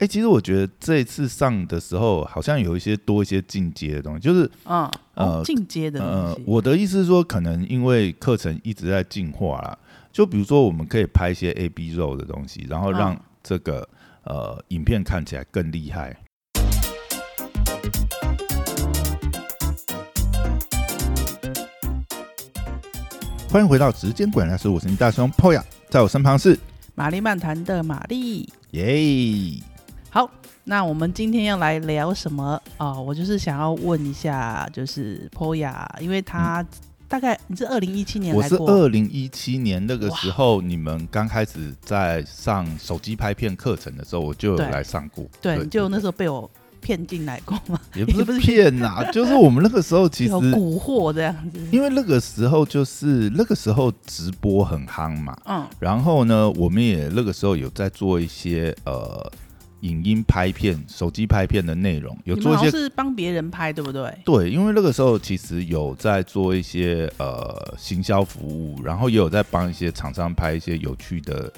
哎、其实我觉得这一次上的时候，好像有一些多一些进阶的东西，就是嗯，呃哦进阶的东呃西，，我的意思是说，可能因为课程一直在进化啦，就比如说我们可以拍一些 A B 肉的东西，然后让嗯这个、呃影片看起来更厉害。欢迎回到时间管理大师，我是你大兄 Poya，在我身旁是玛丽漫谈的玛丽。耶。好，那我们今天要来聊什么？啊、我就是想要问一下，就是 Poya，因为他大概你是二零一七年我是二零一七年那个时候，你们刚开始在上手机拍片课程的时候，我就有来上过。对，你就那时候被我骗进来过嘛，也不是 是骗啦，就是我们那个时候其实有蛊惑这样子。因为那个时候就是那个时候直播很夯嘛，嗯，然后呢，我们也那个时候有在做一些呃影音拍片、手机拍片的内容，有做一些。是帮别人拍，对不对？对，因为那个时候其实有在做一些呃行销服务，然后也有在帮一些厂商拍一些有趣的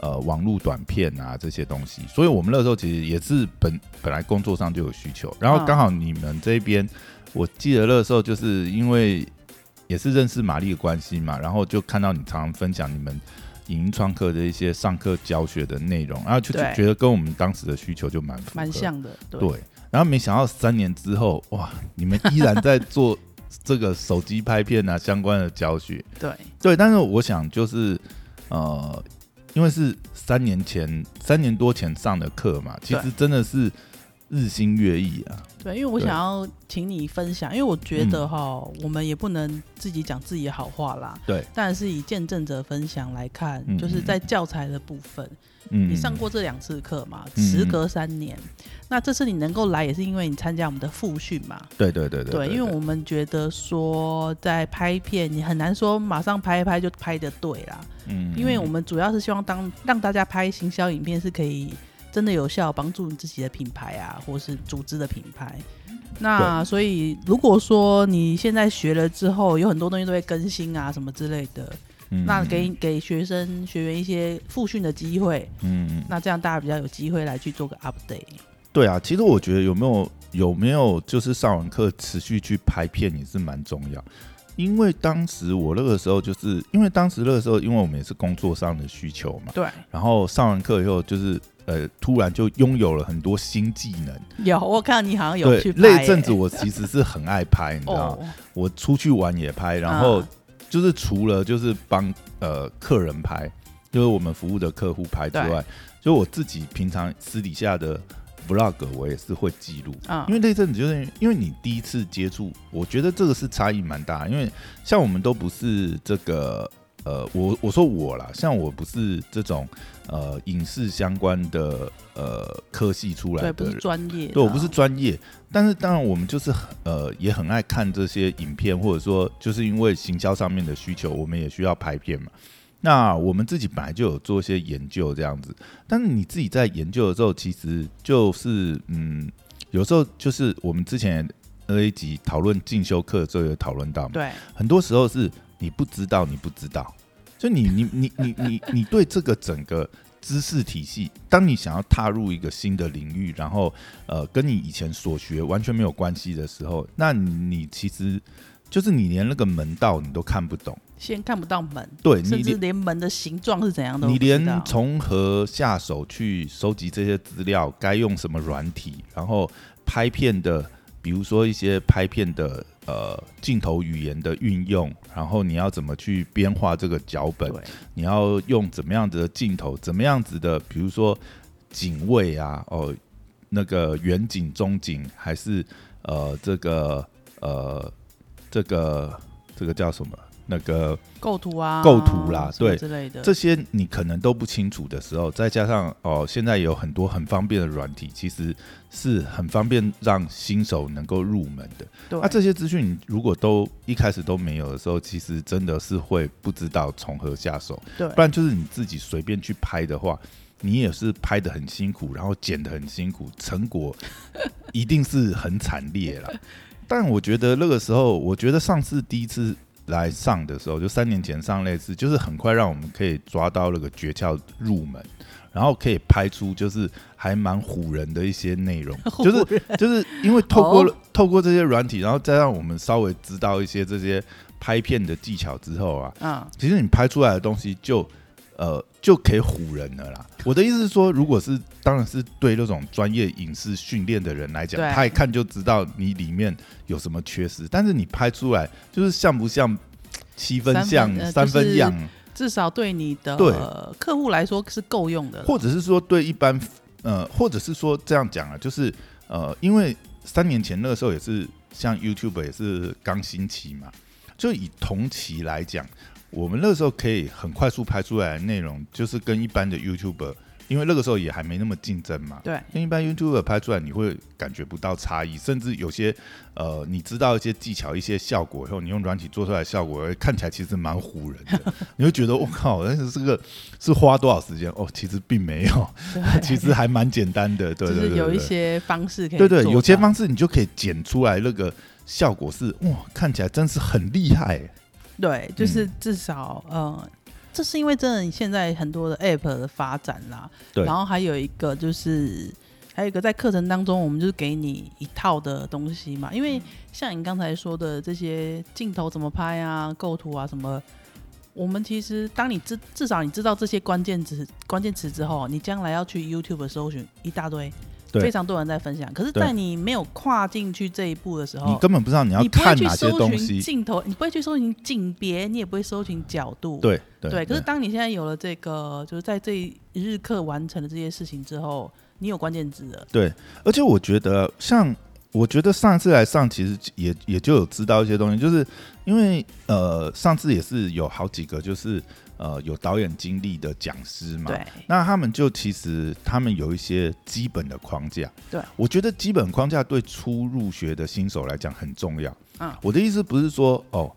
呃网络短片啊这些东西，所以我们那时候其实也是本本来工作上就有需求，然后嗯刚好你们这边，我记得那个时候就是因为也是认识玛丽的关系嘛，然后就看到你常常分享你们影音创客的一些上课教学的内容，然后就就觉得跟我们当时的需求就蛮蛮像的，对。对，然后没想到三年之后，哇，你们依然在做这个手机拍片啊相关的教学。对。对，但是我想就是呃，因为是三年前、三年多前上的课嘛，其实真的是日新月异啊。对，因为我想要请你分享，因为我觉嗯。得哈，我们也不能自己讲自己的好话啦。对，但是以见证者分享来看，嗯就是在教材的部分，嗯，你上过这两次课嘛，嗯。时隔三年，那这次你能够来，也是因为你参加我们的复训嘛。对对对对对，因为我们觉得说在拍片，你很难说马上拍一拍就拍的对啦，嗯。因为我们主要是希望当让大家拍行销影片是可以真的有效帮助你自己的品牌啊，或是组织的品牌。那所以，如果说你现在学了之后，有很多东西都会更新啊，什么之类的，嗯。那给给学生学员一些复训的机会，嗯。嗯那这样大家比较有机会来去做个 update。对啊，其实我觉得有没有有没有就是上完课持续去拍片也是蛮重要，因为当时我那个时候就是因为当时那个时候，因为我们也是工作上的需求嘛，对，然后上完课以后就是呃突然就拥有了很多新技能，有我看到你好像有去，拍、那一阵子我其实是很爱拍，你知道吗？哦，我出去玩也拍，然后嗯就是除了就是帮呃客人拍，就是我们服务的客户拍之外，就我自己平常私底下的 vlog 我也是会记录。嗯，因为那阵子就是因为你第一次接触，我觉得这个是差异蛮大。因为像我们都不是这个呃，我我说我啦，像我不是这种呃影视相关的呃科系出来对，的不是，专业，对我不是专业，但是当然我们就是很呃也很爱看这些影片，或者说就是因为行销上面的需求，我们也需要拍片嘛。那我们自己本来就有做一些研究这样子，但是你自己在研究的时候，其实就是嗯，有时候就是我们之前那一集讨论进修课的时候有讨论到嘛，对。很多时候是你不知道，你不知道，就你你你你你你对这个整个知识体系，当你想要踏入一个新的领域，然后呃跟你以前所学完全没有关系的时候，那你其实就是你连那个门道你都看不懂，先看不到门，对你连甚至连门的形状是怎样的你连从何下手去收集这些资料，该用什么软体，然后拍片的，比如说一些拍片的呃镜头语言的运用，然后你要怎么去编画这个脚本，你要用怎么样子的镜头，怎么样子的，比如说景位啊，哦，那个远景、中景，还是呃这个呃这个这个叫什么？那个构图啊，构图啦对之类的，这些你可能都不清楚的时候，再加上哦，现在有很多很方便的软体，其实是很方便让新手能够入门的。对那、这些资讯你如果都一开始都没有的时候，其实真的是会不知道从何下手。对不然就是你自己随便去拍的话，你也是拍的很辛苦，然后剪的很辛苦，成果 一定是很惨烈了。但我觉得那个时候，我觉得上次第一次来上的时候，就三年前上类似，就是很快让我们可以抓到那个诀窍入门，然后可以拍出就是还蛮唬人的一些内容，就是就是因为透过、哦透过这些软体，然后再让我们稍微知道一些这些拍片的技巧之后啊，嗯，其实你拍出来的东西就呃就可以唬人了啦。我的意思是说，如果是当然是对那种专业影视训练的人来讲，他一看就知道你里面有什么缺失，但是你拍出来就是像不像七分三分像呃就是三分样，至少对你的对。客户来说是够用的，或者是说对一般呃，或者是说这样讲啊，就是呃，因为三年前那个时候也是像 YouTube 也是刚兴起嘛，就以同期来讲，我们那个时候可以很快速拍出来的内容，就是跟一般的 YouTuber，因为那个时候也还没那么竞争嘛，对跟一般 YouTuber 拍出来，你会感觉不到差异，甚至有些呃，你知道一些技巧、一些效果以后，你用软体做出来的效果，看起来其实蛮唬人的。你会觉得我靠，但是这个是花多少时间？哦，其实并没有，其实还蛮简单的。对对对就是有一些方式可以对对，有些方式你就可以剪出来，那个效果是哇，看起来真是很厉害。对，嗯就是至少、呃，这是因为真的现在很多的 App 的发展啦，对然后还有一个就是还有一个在课程当中，我们就是给你一套的东西嘛，因为嗯像你刚才说的这些镜头怎么拍啊、构图啊什么。我们其实，当你知至少你知道这些关键词关键词之后，你将来要去 YouTube 搜寻一大堆，对非常多人在分享。可是，在你没有跨进去这一步的时候，你根本不知道你要看哪些东西。镜头，你不会去搜寻景别，你也不会搜寻角度。对对对，可是当你现在有了这个，就是在这一日课完成了这些事情之后，你有关键字了。对，而且我觉得，像我觉得上次来上，其实也也就有知道一些东西，就是因为呃，上次也是有好几个就是呃有导演经历的讲师嘛，对，那他们就其实他们有一些基本的框架，对我觉得基本框架对初入学的新手来讲很重要。嗯我的意思不是说哦。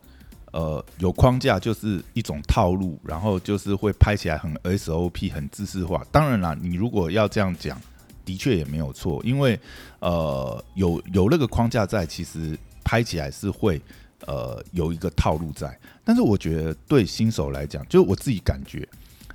呃，有框架就是一种套路，然后就是会拍起来很 SOP、很知识化。当然啦，你如果要这样讲，的确也没有错，因为呃，有有那个框架在，其实拍起来是会呃有一个套路在。但是我觉得对新手来讲，就是我自己感觉，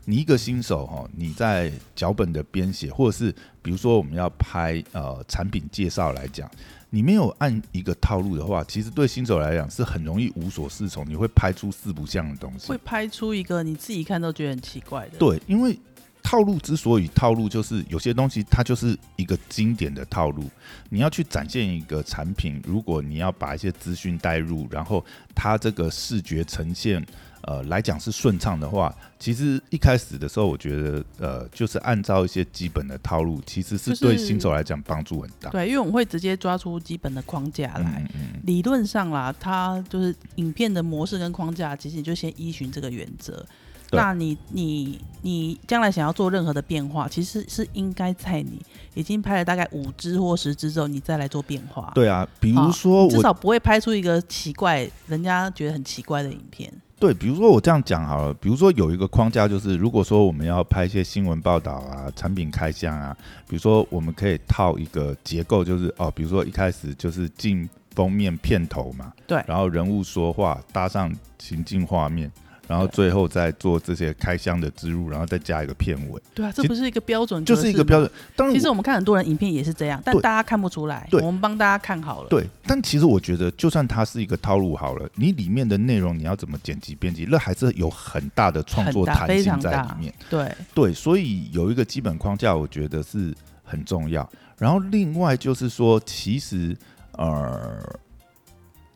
你一个新手哈，你在脚本的编写，或者是比如说我们要拍呃产品介绍来讲，你没有按一个套路的话，其实对新手来讲是很容易无所适从，你会拍出四不像的东西会。拍出一个你自己看都觉得很奇怪的。对，因为套路之所以套路，就是有些东西它就是一个经典的套路。你要去展现一个产品，如果你要把一些资讯带入，然后它这个视觉呈现。呃，来讲是顺畅的话，其实一开始的时候，我觉得呃，就是按照一些基本的套路，其实是对新手来讲帮助很大。对，因为我们会直接抓出基本的框架来。嗯嗯嗯，理论上啦，它就是影片的模式跟框架，其实你就先依循这个原则。对那你你你将来想要做任何的变化，其实是应该在你已经拍了大概五支或十支之后，你再来做变化。对啊，比如说我至少不会拍出一个奇怪，人家觉得很奇怪的影片。对，比如说我这样讲好了，比如说有一个框架，就是如果说我们要拍一些新闻报道啊、产品开箱啊，比如说我们可以套一个结构，就是哦，比如说一开始就是进封面片头嘛，对然后人物说话搭上情境画面，然后最后再做这些开箱的植入，然后再加一个片尾，对啊，这不是一个标准，就是一个标。准。当然，其实我们看很多人影片也是这样，但大家看不出来。对我们帮大家看好了。对，但其实我觉得，就算它是一个套路好了，你里面的内容你要怎么剪辑编辑，那还是有很大的创作弹性在里面。对对，所以有一个基本框架，我觉得是很重要。然后另外就是说，其实呃，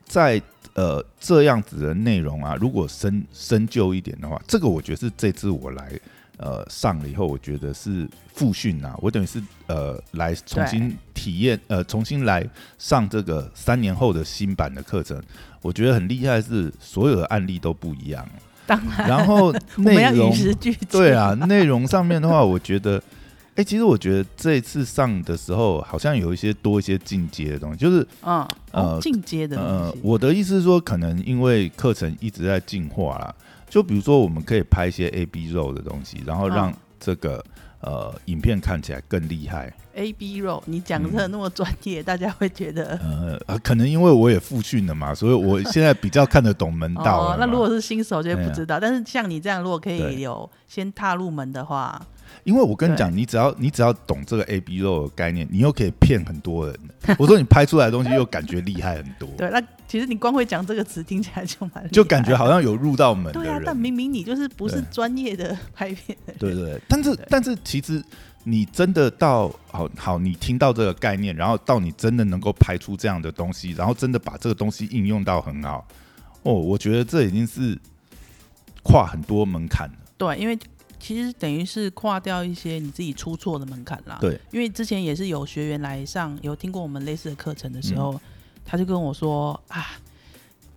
在呃这样子的内容啊，如果深深究一点的话，这个我觉得是这次我来呃上了以后，我觉得是复训啊，我等于是呃来重新体验呃重新来上这个三年后的新版的课程，我觉得很厉害，是所有的案例都不一样。当然然后内容。对啊，内容上面的话，我觉得，哎、其实我觉得这一次上的时候，好像有一些多一些进阶的东西，就是嗯，呃哦进阶的呃东，西。我的意思是说，可能因为课程一直在进化啦，就比如说我们可以拍一些 A B 肉的东西，然后让嗯这个。呃影片看起来更厉害。A B roll，你讲的那么专业，大家会觉得呃，啊可能因为我也复训了嘛，所以我现在比较看得懂门道。哦。那如果是新手就不知道，但是像你这样，如果可以有先踏入门的话，因为我跟你讲，你只要你只要懂这个 A B 肉的概念，你又可以骗很多人。我说你拍出来的东西又感觉厉害很多，对，那其实你光会讲这个词，听起来就蛮就感觉好像有入到门的对啊，但明明你就是不是专业的拍片。对对，但是但是其实你真的到好好，你听到这个概念，然后到你真的能够拍出这样的东西，然后真的把这个东西应用到很好，哦，我觉得这已经是跨很多门槛了。对，因为其实等于是跨掉一些你自己出错的门槛啦。对，因为之前也是有学员来上，有听过我们类似的课程的时嗯候，他就跟我说啊，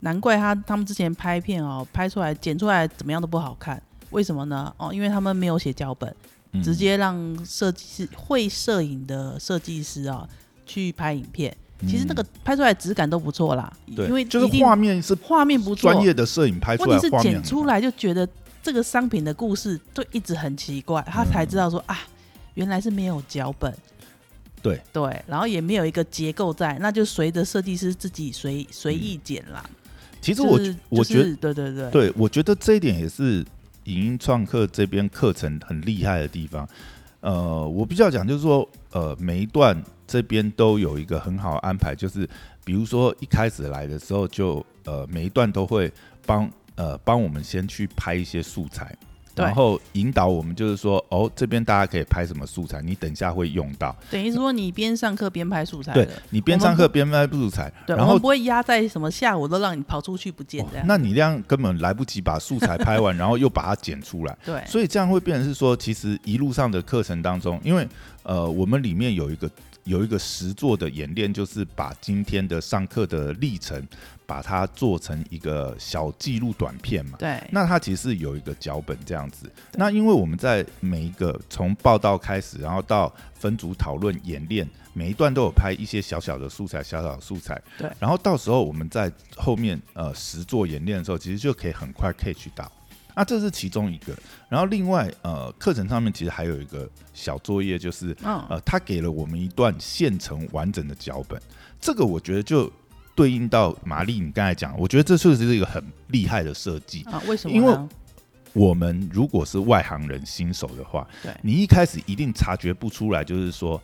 难怪他他们之前拍片哦，拍出来剪出来怎么样都不好看，为什么呢？哦，因为他们没有写脚本，嗯直接让设计师会摄影的设计师啊去拍影片。其实那个拍出来质感都不错啦，因为就是画面是画面不错，专业的摄影拍出来问题是剪出来就觉得这个商品的故事就一直很奇怪，他才知道说、啊，原来是没有脚本。对对，然后也没有一个结构在，那就随着设计师自己随随意剪啦。其实我就是我觉得是对对对对，我觉得这一点也是影音创客这边课程很厉害的地方。呃，我比较讲就是说，呃，每一段这边都有一个很好的安排，就是比如说一开始来的时候就，呃每一段都会帮呃帮我们先去拍一些素材。然后引导我们，就是说，哦，这边大家可以拍什么素材，你等一下会用到。等于说你边上课边拍素材对，你边上课边拍素材，对，然后不会压在什么下午都让你跑出去不见哦这样。那你这样根本来不及把素材拍完，然后又把它剪出来。对，所以这样会变成是说，其实一路上的课程当中，因为呃，我们里面有一个有一个实作的演练，就是把今天的上课的历程，把它做成一个小记录短片嘛。对，那它其实是有一个脚本这样子。那因为我们在每一个从报道开始，然后到分组讨论演练，每一段都有拍一些小小的素材，小小的素材。对然后到时候我们在后面呃实作演练的时候，其实就可以很快 catch 到。那这是其中一个。然后另外呃课程上面其实还有一个小作业，就是嗯，呃他给了我们一段现成完整的脚本。这个我觉得就对应到玛丽你刚才讲，我觉得这确实是一个很厉害的设计。啊，为什么因为？我们如果是外行人新手的话，对你一开始一定察觉不出来，就是说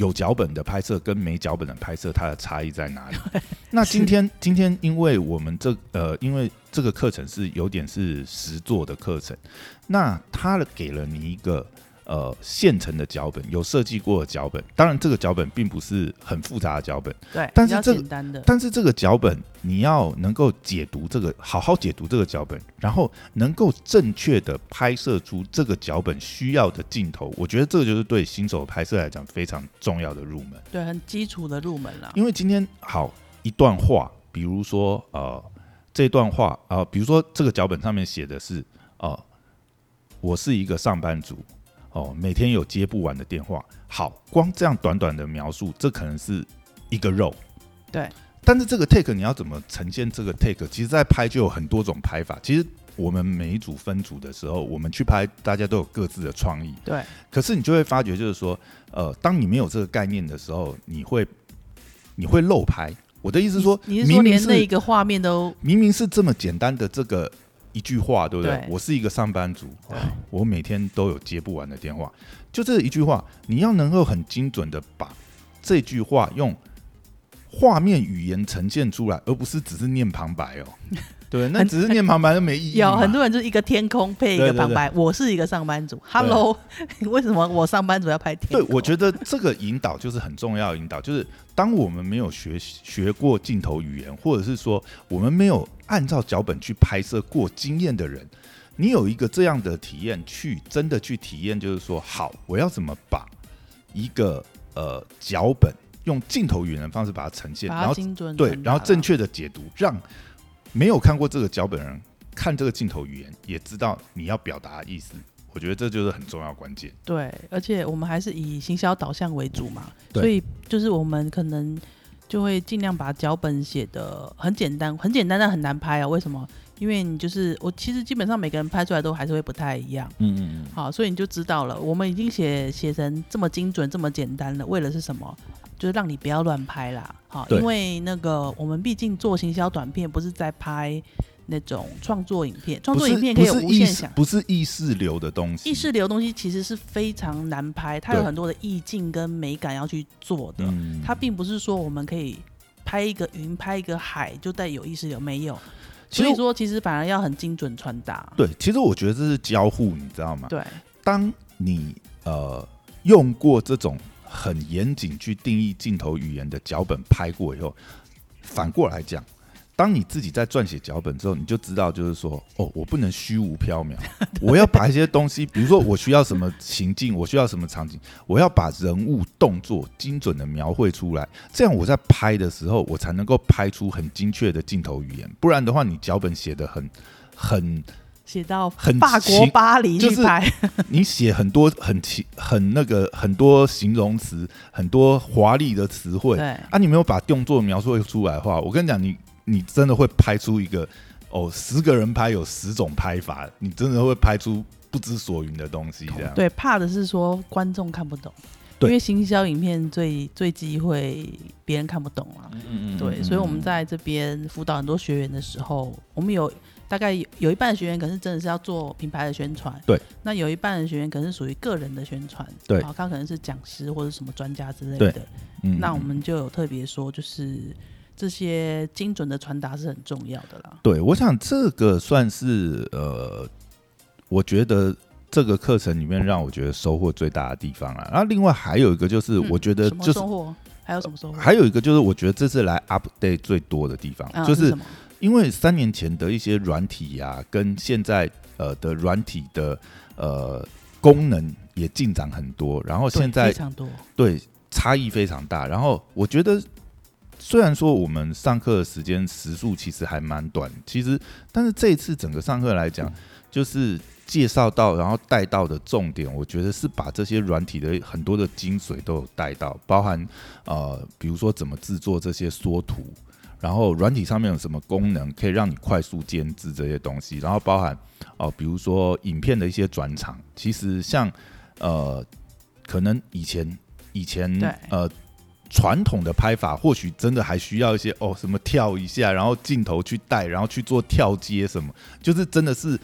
有脚本的拍摄跟没脚本的拍摄它的差异在哪里。那今天今天因为我们这呃，因为这个课程是有点是实作的课程，那他给了你一个。呃，现成的脚本有设计过的脚本，当然这个脚本并不是很复杂的脚本，对，但是这个但是这个脚本你要能够解读这个，好好解读这个脚本，然后能够正确的拍摄出这个脚本需要的镜头，我觉得这个就是对新手拍摄来讲非常重要的入门。对，很基础的入门了。因为今天好一段话，比如说呃这段话啊、呃比如说这个脚本上面写的是呃我是一个上班族哦，每天有接不完的电话。好，光这样短短的描述，这可能是一个肉。对，但是这个 take 你要怎么呈现这个 take？其实，在拍就有很多种拍法。其实我们每一组分组的时候，我们去拍，大家都有各自的创意。对，可是你就会发觉，就是说，呃，当你没有这个概念的时候，你会你会漏拍。我的意思是说，你是说连那一个画面都明明是这么简单的这个一句话，对不对？对我是一个上班族，我每天都有接不完的电话。就这一句话，你要能够很精准的把这句话用画面语言呈现出来，而不是只是念旁白哦。对，那只是念旁白都没意义。有很多人就是一个天空配一个旁白，我是一个上班族，Hello，为什么我上班族要拍天对，我觉得这个引导就是很重要的引导，就是当我们没有学学过镜头语言，或者是说我们没有按照脚本去拍摄过经验的人，你有一个这样的体验，去真的去体验，就是说，好，我要怎么把一个呃脚本用镜头语言的方式把它呈现，然后精准对，然后正确的解读，让没有看过这个脚本人看这个镜头语言，也知道你要表达的意思。我觉得这就是很重要关键。对，而且我们还是以行销导向为主嘛，对所以就是我们可能就会尽量把脚本写的很简单，很简单但很难拍啊。为什么？因为你就是我，其实基本上每个人拍出来都还是会不太一样。嗯嗯嗯，好，所以你就知道了，我们已经写写成这么精准、这么简单了，为了是什么？就是让你不要乱拍啦。好，因为那个我们毕竟做行销短片，不是在拍那种创作影片，创作影片可以无限想。不是意识流的东西，意识流的东西其实是非常难拍，它有很多的意境跟美感要去做的。嗯它并不是说我们可以拍一个云、拍一个海就带有意识流，没有。所以说，其实反而要很精准传达。对，其实我觉得这是交互，你知道吗？对，当你呃用过这种很严谨去定义镜头语言的脚本拍过以后，反过来讲，当你自己在撰写脚本之后，你就知道，就是说，哦，我不能虚无缥缈，我要把一些东西，比如说我需要什么情境，我需要什么场景，我要把人物动作精准的描绘出来，这样我在拍的时候，我才能够拍出很精确的镜头语言。不然的话，你脚本写的很很写到很法国巴黎就是去拍，你写很多很奇很那个很多形容词，很多华丽的词汇。对。啊，你没有把动作描述出来的话，我跟你讲，你你真的会拍出一个哦，十个人拍有十种拍法，你真的会拍出不知所云的东西，这样。对，怕的是说观众看不懂，因为行销影片最最忌讳别人看不懂啊。嗯对，所以我们在这边辅导很多学员的时候，我们有大概有有一半的学员可能是真的是要做品牌的宣传，对。那有一半的学员可能是属于个人的宣传，对然后，他可能是讲师或者什么专家之类的。嗯那我们就有特别说，就是这些精准的传达是很重要的啦。对，我想这个算是呃，我觉得这个课程里面让我觉得收获最大的地方了。然后另外还有一个就是，嗯我觉得就是收获？还有什么收获？还有一个就是，我觉得这次来 update 最多的地方，就是因为三年前的一些软体呀、跟现在呃的软体的呃功能也进展很多，然后现在非常多，对差异非常大。然后我觉得，虽然说我们上课的时间时数其实还蛮短，其实但是这一次整个上课来讲，就是介绍到然后带到的重点，我觉得是把这些软体的很多的精髓都有带到，包含呃，比如说怎么制作这些缩图。然后软体上面有什么功能可以让你快速监制这些东西，然后包含哦、比如说影片的一些转场，其实像呃，可能以前以前呃传统的拍法，或许真的还需要一些哦什么跳一下，然后镜头去带，然后去做跳接什么，就是真的是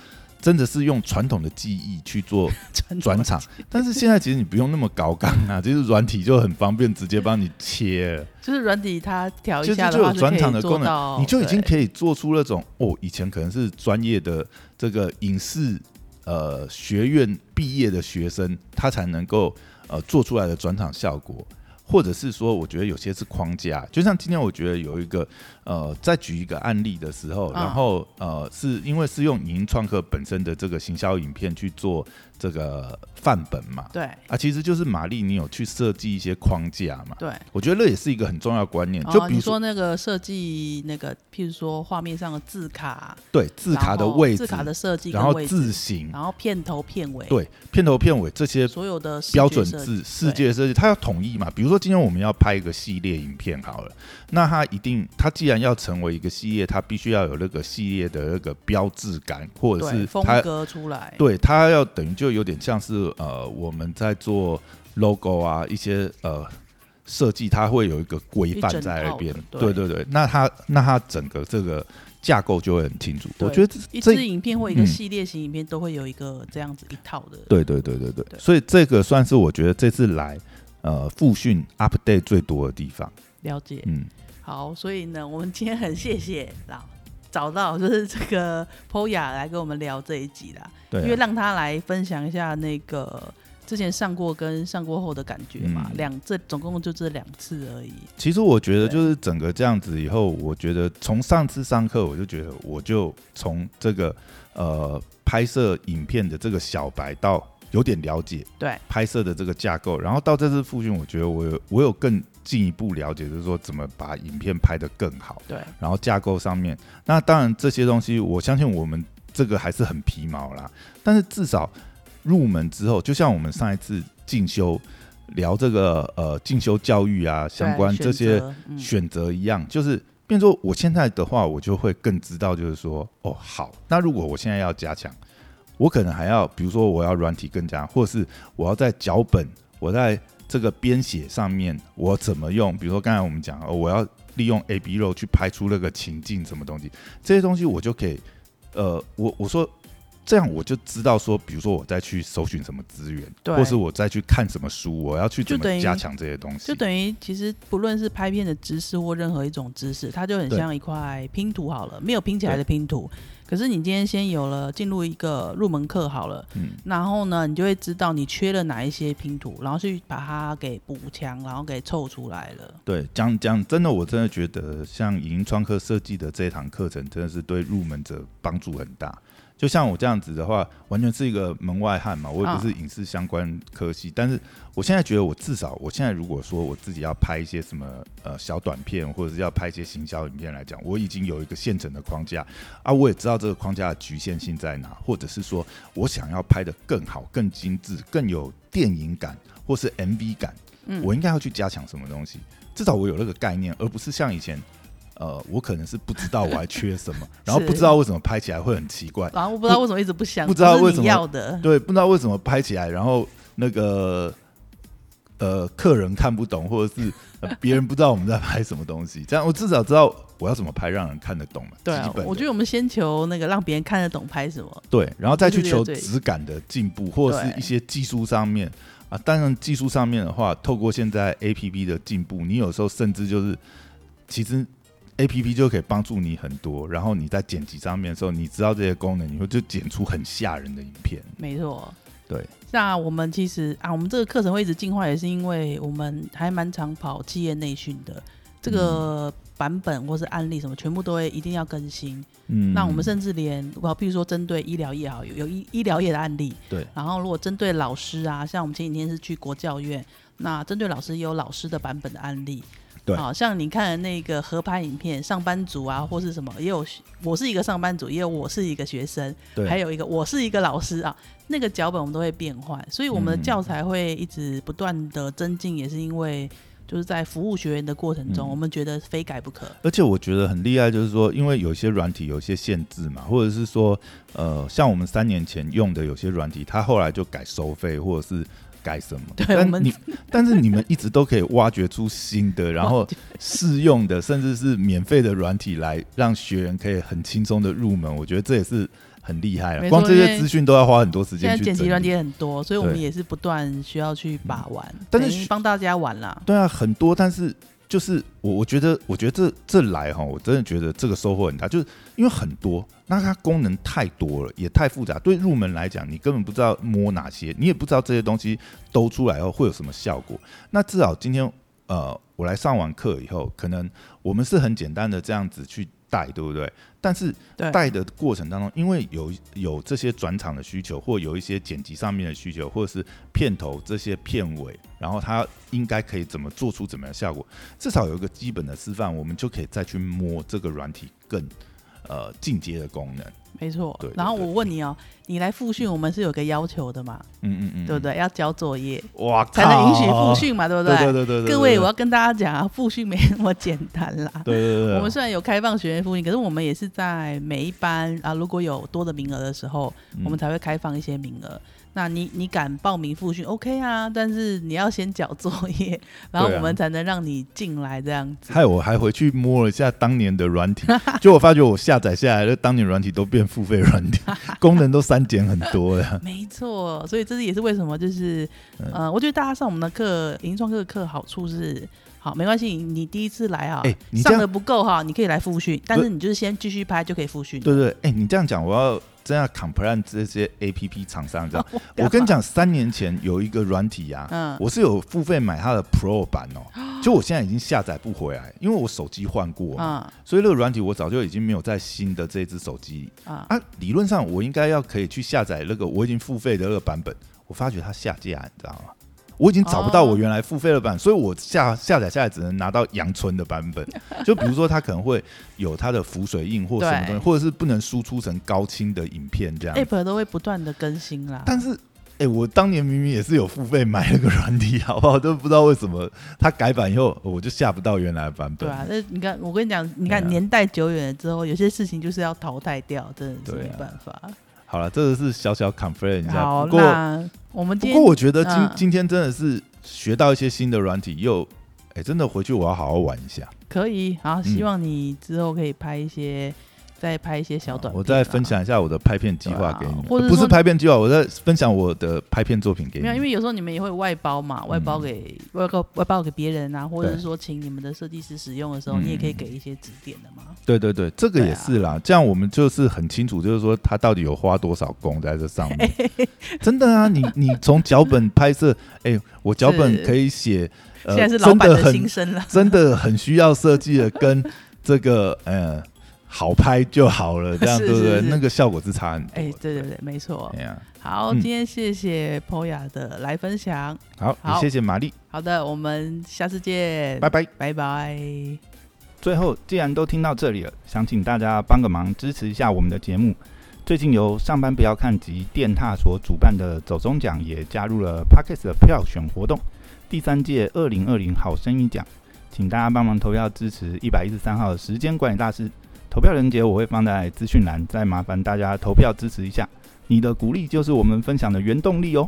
真的是用传统的技艺去做 转转场。但是现在其实你不用那么高纲啊，就是软体就很方便，直接帮你切。就是软体它调一就是下就有转场的功能，你就已经可以做出那种哦，以前可能是专业的这个影视呃学院毕业的学生，他才能够呃做出来的转场效果。或者是说，我觉得有些是框架，就像今天我觉得有一个呃，在举一个案例的时候，嗯。然后呃，是因为是用影音创客本身的这个行销影片去做这个范本嘛，对。啊，其实就是玛丽，你有去设计一些框架嘛，对。我觉得那也是一个很重要的观念，哦就比如你说那个设计那个，譬如说画面上的字卡，对字卡的位置，字卡的设计然后，字形，然后片头片尾，对片头片尾这些所有的标准字计世界设计，它要统一嘛。比如说今天我们要拍一个系列影片好了，那它一定，它既然要成为一个系列，它必须要有那个系列的那个标志感，或者是它风格出来，对它要等于就有点像是呃我们在做 logo 啊一些呃。设计它会有一个规范在那边对对对对，那它那它整个这个架构就会很清楚。我对觉得这一支影片或一个嗯系列型影片都会有一个这样子一套的，对对对对对，对所以这个算是我觉得这次来呃复训 update 最多的地方。了解。嗯，好，所以呢，我们今天很谢谢老找到就是 这个 Poya 来跟我们聊这一集啦，对啊、因为让他来分享一下那个之前上过跟上过后的感觉嘛，嗯。两这总共就这两次而已。其实我觉得就是整个这样子以后，我觉得从上次上课我就觉得我就从这个呃拍摄影片的这个小白到有点了解对，拍摄的这个架构，然后到这次复训，我觉得我有我有更进一步了解，就是说怎么把影片拍得更好。对，然后架构上面，那当然这些东西，我相信我们这个还是很皮毛啦。但是至少入门之后，就像我们上一次进修聊这个呃进修教育啊相关这些选择一样，就是变说我现在的话，我就会更知道，就是说，哦，好，那如果我现在要加强，我可能还要，比如说我要软体更加，或者是我要在脚本，我在这个编写上面，我怎么用？比如说刚才我们讲，哦，我要利用 A B 肉去拍出那个情境什么东西，这些东西我就可以，呃，我我说。这样我就知道说，比如说我再去搜寻什么资源，或是我再去看什么书，我要去怎么加强这些东西。就等于其实不论是拍片的知识或任何一种知识，它就很像一块拼图好了，没有拼起来的拼图。可是你今天先有了进入一个入门课好了，嗯，然后呢，你就会知道你缺了哪一些拼图，然后去把它给补强，然后给凑出来了。对，讲讲真的，我真的觉得像影音创客设计的这一堂课程，真的是对入门者帮助很大。就像我这样子的话，完全是一个门外汉嘛，我也不是影视相关科系，但是我现在觉得，我至少我现在如果说我自己要拍一些什么呃小短片，或者是要拍一些行销影片来讲，我已经有一个现成的框架啊，我也知道这个框架的局限性在哪，或者是说我想要拍的更好、更精致、更有电影感，或是 MV 感，我应该要去加强什么东西？至少我有那个概念，而不是像以前。呃，我可能是不知道我还缺什么，然后不知道为什么拍起来会很奇怪，然后不知道为什么一直不想，不知道为什么要的，对，不知道为什么拍起来，然后那个呃客人看不懂，或者是别人不知道我们在拍什么东西，这样我至少知道我要怎么拍让人看得懂嘛。对啊，我觉得我们先求那个让别人看得懂拍什么，对，然后再去求质感的进步，或者是一些技术上面啊。当然技术上面的话，透过现在 A P P 的进步，你有时候甚至就是其实。A P P 就可以帮助你很多，然后你在剪辑上面的时候，你知道这些功能，你会就剪出很吓人的影片。没错，对。那我们其实啊，我们这个课程会一直进化，也是因为我们还蛮常跑企业内训的，这个版本或是案例什么，全部都会一定要更新。嗯。那我们甚至连，我比如说针对医疗业好有有医医疗业的案例，对。然后如果针对老师啊，像我们前几天是去国教院，那针对老师也有老师的版本的案例。好像你看的那个合拍影片，上班族啊，或是什么，也有我是一个上班族，也有我是一个学生，还有一个我是一个老师啊。那个脚本我们都会变换，所以我们的教材会一直不断的增进，也是因为就是在服务学员的过程中，我们觉得非改不可。而且我觉得很厉害，就是说，因为有些软体有些限制嘛，或者是说，呃，像我们三年前用的有些软体，它后来就改收费，或者是。改什么？但你，但是你们一直都可以挖掘出新的，然后 试用的，甚至是免费的软体来让学员可以很轻松的入门。我觉得这也是很厉害了。光这些资讯都要花很多时间。现在剪辑软体很多，所以我们也是不断需要去把玩，但是帮大家玩啦。对啊，很多，但是。就是我，我觉得，我觉得这这来哈，我真的觉得这个收获很大，就是因为很多，那它功能太多了，也太复杂，对入门来讲，你根本不知道摸哪些，你也不知道这些东西都出来后会有什么效果。那至少今天，呃，我来上完课以后，可能我们是很简单的这样子去。带对不对？但是带的过程当中，因为有有这些转场的需求，或有一些剪辑上面的需求，或者是片头这些片尾，然后它应该可以怎么做出怎么样效果？至少有一个基本的示范，我们就可以再去摸这个软体更呃进阶的功能。没错，然后我问你哦，你来复训，我们是有个要求的嘛？嗯嗯嗯，对不对？要交作业，哇，才能允许复训嘛？对不对？对对对对。各位，我要跟大家讲啊，复训没那么简单啦。对对对。我们虽然有开放学员复训，可是我们也是在每一班啊，如果有多的名额的时候，我们才会开放一些名额。那你你敢报名复训？OK 啊，但是你要先缴作业，然后我们才能让你进来这样子。还有我还回去摸了一下当年的软体，就我发觉我下载下来的当年软体都变付费软体，功能都删减很多了。没错，所以这是也是为什么就是呃，我觉得大家上我们的课，营创课的课好处是，好没关系，你第一次来啊，上的不够哈，你可以来复训，但是你就是先继续拍就可以复训。对对，哎，你这样讲我要。这样 compare 这些 A P P 厂商这样，我跟你讲，三年前有一个软体呀，我是有付费买它的 Pro 版哦，就我现在已经下载不回来，因为我手机换过嘛，所以那个软体我早就已经没有在新的这只手机。里。啊，理论上我应该要可以去下载那个我已经付费的那个版本，我发觉它下架，你知道吗？我已经找不到我原来付费的版，所以我下下载下来只能拿到阳春的版本。就比如说，它可能会有它的浮水印或什么东西，或者是不能输出成高清的影片这样。App 都会不断的更新啦。但是哎、我当年明明也是有付费买了个软体，好不好？都不知道为什么它改版以后，我就下不到原来的版本。对啊，那你看，我跟你讲，你看啊年代久远了之后，有些事情就是要淘汰掉，真的是没办法。好了，这个是小小 confirm 一下。好，不过那我们不过我觉得今、嗯今天真的是学到一些新的软体，又哎、真的回去我要好好玩一下。可以，好，嗯希望你之后可以拍一些，再拍一些小短片啊。我再分享一下我的拍片计划给你们，对啊或者不是拍片计划，我在分享我的拍片作品给你没有，们。因为有时候你们也会外包嘛，外包给外包外包给别人啊，或者是说请你们的设计师使用的时候，嗯你也可以给一些指点的嘛。对对对，这个也是啦。这样我们就是很清楚，就是说他到底有花多少工在这上面。真的啊，你你从脚本拍摄，哎、我脚本可以写，呃，现在是老板的心声了。真的很需要设计的，跟这个呃好拍就好了，这样 是对不对？那个效果是差很多的。哎，对对对，没错好，嗯今天谢谢 Poya 的来分享。好，也好谢谢玛丽，好的，我们下次见，拜拜。拜拜。最后，既然都听到这里了，想请大家帮个忙，支持一下我们的节目。最近由上班不要看及电踏所主办的走中奖也加入了 Parkes 的票选活动，第三届二零二零好声音奖，请大家帮忙投票支持一百一十三号的时间管理大师。投票链接我会放在资讯栏，再麻烦大家投票支持一下，你的鼓励就是我们分享的原动力哦。